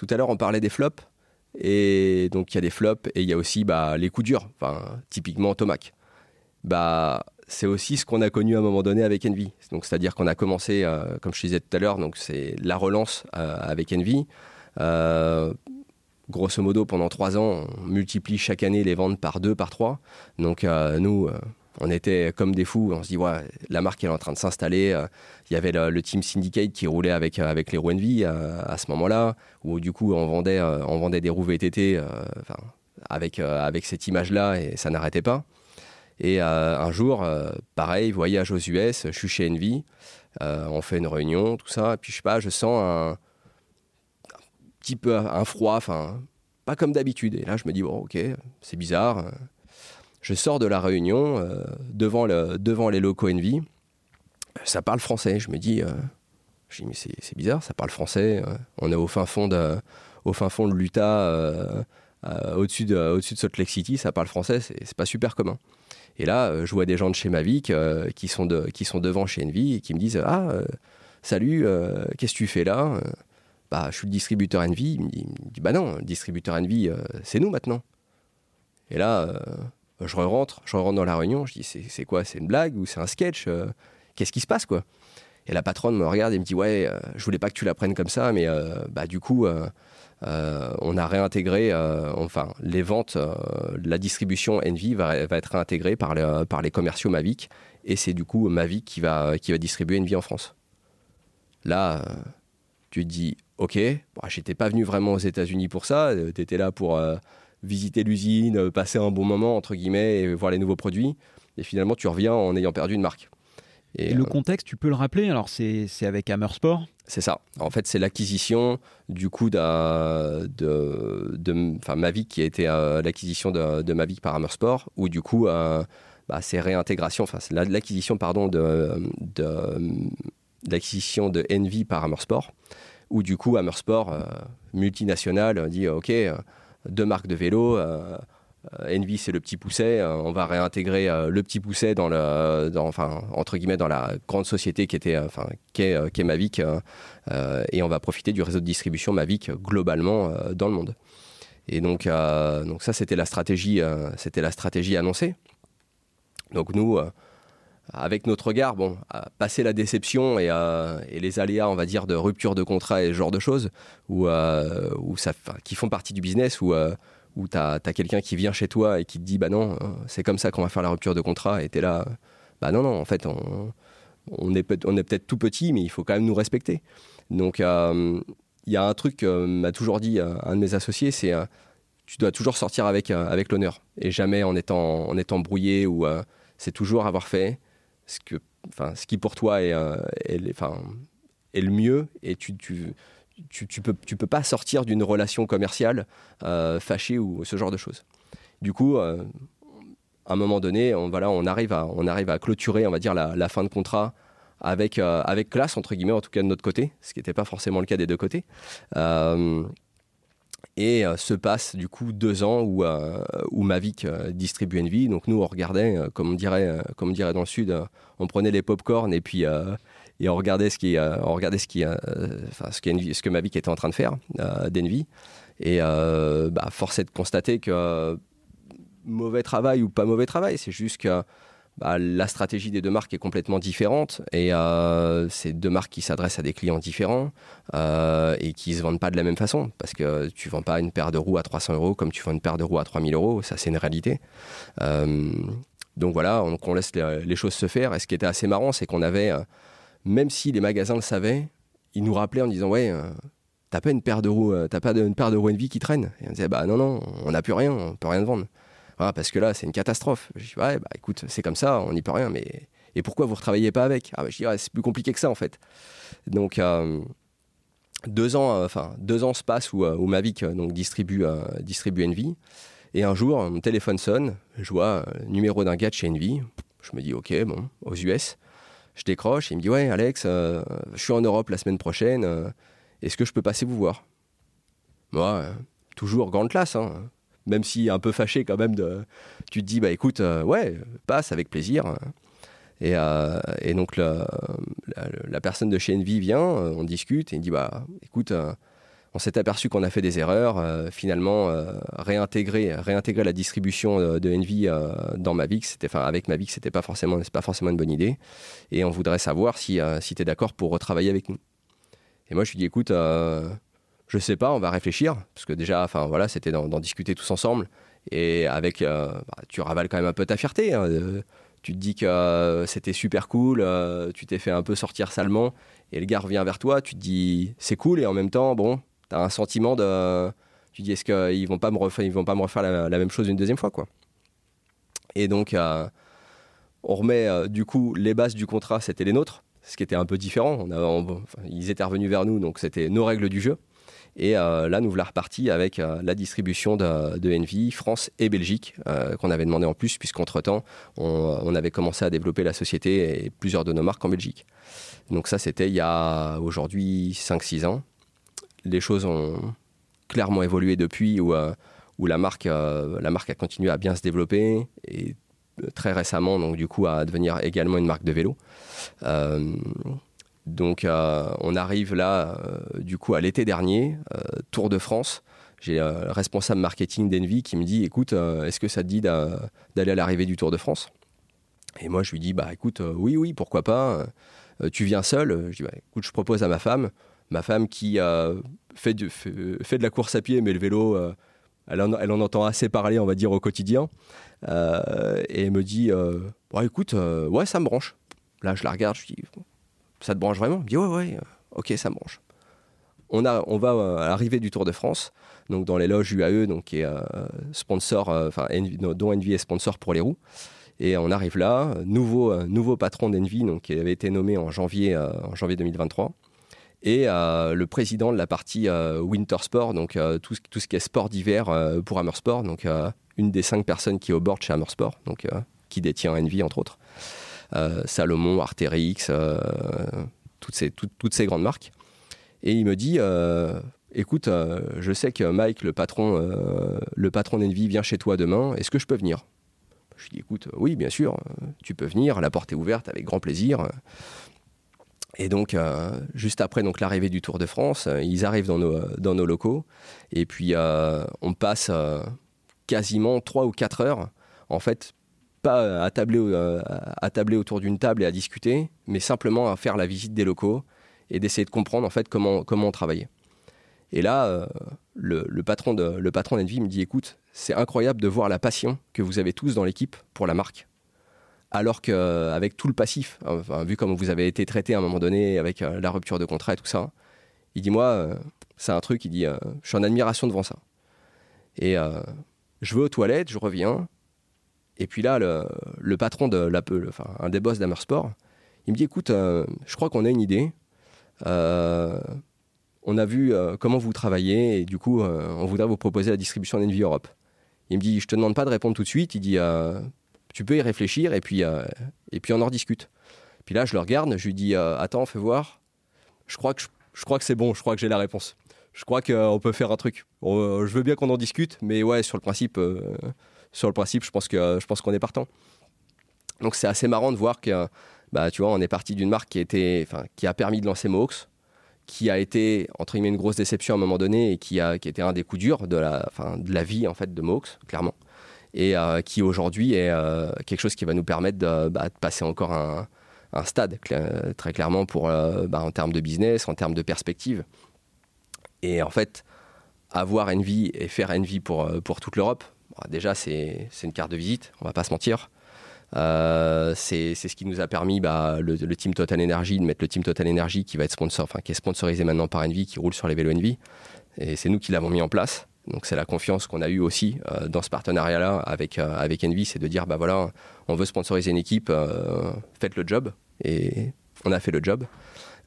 tout à l'heure, on parlait des flops. Et donc, il y a des flops et il y a aussi bah, les coups durs, typiquement Tomac. Bah, c'est aussi ce qu'on a connu à un moment donné avec Envy. Donc, c'est-à-dire qu'on a commencé, euh, comme je disais tout à l'heure, donc c'est la relance euh, avec Envy. Euh, grosso modo, pendant trois ans, on multiplie chaque année les ventes par deux, par trois. Donc, nous, on était comme des fous. On se dit, ouais, la marque est en train de s'installer. Il y avait le, team Syndicate qui roulait avec, avec les roues Envy à ce moment-là, où du coup, on vendait, on vendait des roues VTT avec, avec cette image-là et ça n'arrêtait pas. Et euh, un jour, euh, pareil, voyage aux US, je suis chez Envy, euh, on fait une réunion, tout ça, et puis je sais pas, je sens un, petit peu un froid, enfin, pas comme d'habitude. Et là, je me dis, bon, ok, c'est bizarre. Je sors de la réunion devant, le, devant les locaux Envy, ça parle français. Je me dis, je dis mais c'est bizarre, ça parle français. on est au fin fond de, au fin fond de l'Utah, au-dessus de, au de Salt Lake City, ça parle français, c'est pas super commun. Et là, euh, je vois des gens de chez Mavic euh, qui, sont qui sont devant chez Envy et qui me disent Ah, euh, salut, qu'est-ce que tu fais là bah, Je suis le distributeur Envy. Il me dit, Bah non, distributeur Envy, c'est nous maintenant. Et là, je rentre, je rentre dans la réunion, je dis C'est quoi C'est une blague ou c'est un sketch Qu'est-ce qui se passe quoi? Et la patronne me regarde et me dit Ouais, je voulais pas que tu la prennes comme ça, mais bah, du coup. Euh, on a réintégré, euh, enfin, les ventes, euh, la distribution Envy va, être réintégrée par, les commerciaux Mavic, et c'est du coup Mavic qui va, distribuer Envy en France. Là, tu te dis, ok, bon, j'étais pas venu vraiment aux États-Unis pour ça, tu étais là pour visiter l'usine, passer un bon moment, entre guillemets, et voir les nouveaux produits, et finalement, tu reviens en ayant perdu une marque. Et, le contexte, tu peux le rappeler Alors, c'est avec Hammer Sport c'est ça. En fait, c'est l'acquisition du coup de, de, Mavic qui a été euh, l'acquisition de, Mavic par Hammersport, ou du coup, euh, bah, c'est réintégration, enfin, c'est l'acquisition, pardon, de, l'acquisition de Envy par Hammersport, où du coup, Hammersport, euh, multinational, dit OK, deux marques de vélo euh, Envy, c'est le petit pousset. Euh, on va réintégrer euh, le petit pousset dans le, enfin, entre guillemets, dans la grande société qui était, enfin, qu'est, Mavic, et on va profiter du réseau de distribution Mavic globalement dans le monde. Et donc, donc ça, c'était la stratégie, c'était la stratégie annoncée. Donc nous, avec notre regard, bon, passer la déception et, les aléas, on va dire, de rupture de contrat et ce genre de choses, où, ça, qui font partie du business, où où tu as, quelqu'un qui vient chez toi et qui te dit bah non, c'est comme ça qu'on va faire la rupture de contrat, et tu es là, bah non, non, en fait, on, est, peut, être tout petit, mais il faut quand même nous respecter. Donc, euh, il y a un truc que m'a toujours dit euh, un de mes associés, c'est euh, tu dois toujours sortir avec, avec l'honneur, et jamais en étant, en étant brouillé, ou c'est toujours avoir fait ce, que, ce qui pour toi est, est, est le mieux, et tu, tu tu, peux, tu peux pas sortir d'une relation commerciale euh, fâchée ou ce genre de choses. Du coup, euh, à un moment donné, on, voilà, on, arrive à, on arrive à clôturer, on va dire, la, fin de contrat avec, euh, avec classe, entre guillemets, en tout cas de notre côté, ce qui n'était pas forcément le cas des deux côtés. Et se passe du coup deux ans où, où Mavic distribue Envy. Donc nous, on regardait, comme, on dirait, comme on dirait dans le Sud, on prenait les pop-corn et puis et on regardait ce qui, euh, on regardait ce qui, euh, enfin, ce, ce que Mavic était en train de faire euh, d'Envy. Et bah, force est de constater que mauvais travail ou pas mauvais travail, c'est juste que bah, la stratégie des deux marques est complètement différente et c'est deux marques qui s'adressent à des clients différents et qui se vendent pas de la même façon parce que tu vends pas une paire de roues à 300 euros comme tu vends une paire de roues à 3000 euros, ça c'est une réalité. donc voilà, on, on laisse les, choses se faire et ce qui était assez marrant c'est qu'on avait même si les magasins le savaient, ils nous rappelaient en disant ouais, euh, t'as pas une paire de roues, euh, t'as pas une paire de roues Envy qui traîne. Et on disait bah non non, on n'a plus rien, on peut rien vendre. Voilà, parce que là c'est une catastrophe. Je dis ouais bah écoute c'est comme ça, on n'y peut rien. Mais et pourquoi vous ne retravaillez pas avec? Ah bah, je dis c'est plus compliqué que ça en fait. Donc euh, deux ans, enfin deux ans se passent où, Mavic donc distribue distribue Envy. Et un jour, mon téléphone sonne, je vois le numéro d'un gars chez Envy. Je me dis, ok, bon, aux US. Je décroche et il me dit Ouais, Alex, euh, je suis en Europe la semaine prochaine. Euh, est-ce que je peux passer vous voir? Moi, euh, toujours grande classe, hein. Même si un peu fâché quand même. De, tu te dis Bah écoute, ouais, passe avec plaisir. Et, donc la, personne de chez Envy vient, on discute et il dit Bah écoute, on s'est aperçu qu'on a fait des erreurs. Euh, finalement, euh, réintégrer, réintégrer la distribution de Envy dans c'était, enfin, avec Mavic, c'était pas forcément, c'est pas forcément une bonne idée. Et on voudrait savoir si, si tu es d'accord pour retravailler avec nous. Et moi, je lui dis, écoute, je sais pas, on va réfléchir, parce que déjà, enfin voilà, c'était d'en, discuter tous ensemble. Et avec, bah, tu ravales quand même un peu ta fierté. Hein, tu te dis que c'était super cool, tu t'es fait un peu sortir salement, et le gars revient vers toi, tu te dis c'est cool, et en même temps, bon, tu as un sentiment de. Tu dis, est-ce qu'ils vont vont pas me refaire la, même chose une deuxième fois, quoi. Et donc, euh, on remet euh, du coup les bases du contrat, c'était les nôtres, ce qui était un peu différent. On ils étaient revenus vers nous, donc c'était nos règles du jeu. Et euh, là, nous voilà repartis avec la distribution de, de, Envy, France et Belgique, qu'on avait demandé en plus, puisqu'entre-temps, on, avait commencé à développer la société et plusieurs de nos marques en Belgique. Donc ça, c'était il y a aujourd'hui 5-6 ans les choses ont clairement évolué depuis, où, euh, où la, marque, euh, la marque a continué à bien se développer et euh, très récemment, donc du coup, à devenir également une marque de vélo. Donc, on arrive là, du coup, à l'été dernier, Tour de France. J'ai le responsable marketing d'Envy qui me dit Écoute, est-ce que ça te dit d'aller à l'arrivée du Tour de France? Et moi, je lui dis Bah écoute, oui, oui, pourquoi pas Tu viens seul Je dis bah, Écoute, je propose à ma femme ma femme qui fait, de, la course à pied, mais le vélo, euh, elle, en, entend assez parler, on va dire, au quotidien. Euh, et elle me dit euh, écoute, ouais, ça me branche. Là, je la regarde, je dis ça te branche vraiment Elle me dit ouais, ouais, ok, ça me branche. On, a, on va à l'arrivée du Tour de France, donc dans les loges UAE, donc, qui est sponsor, enfin, dont Envy est sponsor pour les roues. Et on arrive là, nouveau, nouveau patron d'Envy, donc qui avait été nommé en janvier, en janvier 2023 et euh, le président de la partie euh, Winter Sport, donc euh, tout, ce qui est sport d'hiver pour Hammersport, donc une des cinq personnes qui est au board chez Hammersport, donc qui détient Envy entre autres, Salomon, Arterix, toutes ces, toutes ces grandes marques. Et il me dit, écoute, je sais que Mike, le patron, le patron d'Envy, vient chez toi demain. Est-ce que je peux venir? Je lui dis, écoute, oui, bien sûr, tu peux venir. La porte est ouverte avec grand plaisir. Et donc, euh, juste après l'arrivée du Tour de France, euh, ils arrivent dans nos, dans nos locaux. Et puis, euh, on passe quasiment 3 ou 4 heures, en fait, pas à tabler, à tabler autour d'une table et à discuter, mais simplement à faire la visite des locaux et d'essayer de comprendre en fait comment, comment on travaillait. Et là, le, le, patron de, le d'Envy me dit, écoute, c'est incroyable de voir la passion que vous avez tous dans l'équipe pour la marque alors qu'avec tout le passif, vu comme vous avez été traité à un moment donné avec euh, la rupture de contrat et tout ça, il dit moi, euh, c'est un truc, il dit, euh, je suis en admiration devant ça. Et je vais aux toilettes, je reviens, et puis là, le, patron de l'Apple, enfin un des boss d'Amersport, il me dit écoute, je crois qu'on a une idée. on a vu comment vous travaillez et du coup, on voudrait vous proposer la distribution d'Envy Europe. Il me dit je te demande pas de répondre tout de suite. Il dit tu peux y réfléchir et puis, euh, et puis on en rediscute. Puis là, je le regarde, je lui dis euh, Attends, fais voir. Je crois que, je, crois que c'est bon, je crois que j'ai la réponse. Je crois qu'on euh, peut faire un truc. je veux bien qu'on en discute, mais ouais, sur le principe, sur le principe je pense que je pense qu'on est partant. Donc c'est assez marrant de voir que, bah, tu vois, on est parti d'une marque qui, a permis de lancer Mohawks, qui a été entre guillemets une grosse déception à un moment donné et qui a qui était un des coups durs de la, de la vie en fait de Mohawks, clairement et euh, qui aujourd'hui est euh, quelque chose qui va nous permettre de, bah, passer encore un, stade, très clairement, pour, euh, bah, en termes de business, en termes de perspective. Et en fait, avoir Envy et faire Envy pour, pour toute l'Europe, bah, déjà, c'est une carte de visite, on va pas se mentir. c'est ce qui nous a permis le, le, team Total Energy de mettre le team Total Energy qui va être sponsor, enfin qui est sponsorisé maintenant par Envy, qui roule sur les vélos Envy. Et c'est nous qui l'avons mis en place. Donc c'est la confiance qu'on a eue aussi euh, dans ce partenariat-là avec, euh, avec Envy, c'est de dire, bah voilà, on veut sponsoriser une équipe, euh, faites le job. Et on a fait le job.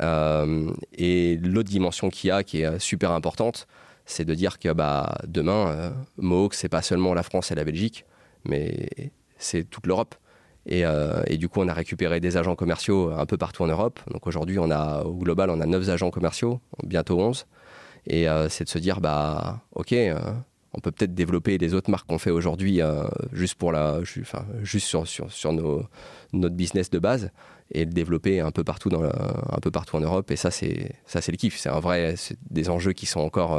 et l'autre dimension qu'il y a, qui est super importante, c'est de dire que bah, demain, Mohawk, c'est pas seulement la France et la Belgique, mais c'est toute l'Europe. Et, et, du coup, on a récupéré des agents commerciaux un peu partout en Europe. Donc aujourd'hui, on a, au global, on a 9 agents commerciaux, bientôt 11. Et euh, c'est de se dire, bah, ok, euh, on peut peut-être développer les autres marques qu'on fait aujourd'hui juste pour la, enfin, juste sur, sur, sur nos, notre business de base et le développer un peu partout dans un peu partout en Europe. Et ça, c'est ça, c'est le kiff. C'est un vrai, des enjeux qui sont encore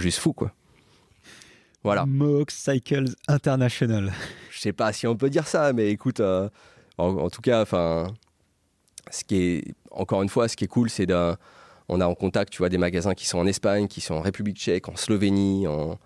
juste fous, quoi. Voilà. Mohawk Cycles International. Je sais pas si on peut dire ça, mais écoute, en, en, tout cas, enfin, ce qui est encore une fois, ce qui est cool, c'est de on a en contact, tu vois, des magasins qui sont en Espagne, qui sont en République tchèque, en Slovénie, en...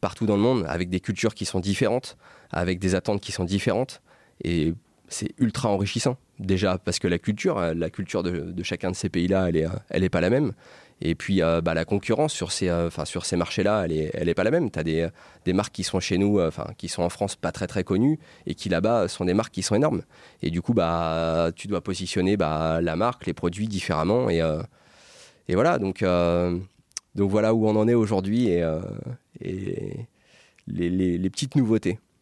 partout dans le monde, avec des cultures qui sont différentes, avec des attentes qui sont différentes. Et c'est ultra enrichissant. Déjà parce que la culture, la culture de, chacun de ces pays-là, elle n'est elle est pas la même. Et puis euh, bah, la concurrence sur ces, euh, sur ces marchés-là, elle n'est elle est pas la même. Tu as des, des, marques qui sont chez nous, euh, enfin qui sont en France pas très très connues, et qui là-bas sont des marques qui sont énormes. Et du coup, bah, tu dois positionner bah, la marque, les produits différemment. Et, et voilà, donc, donc voilà où on en est aujourd'hui et, les, les, petites nouveautés.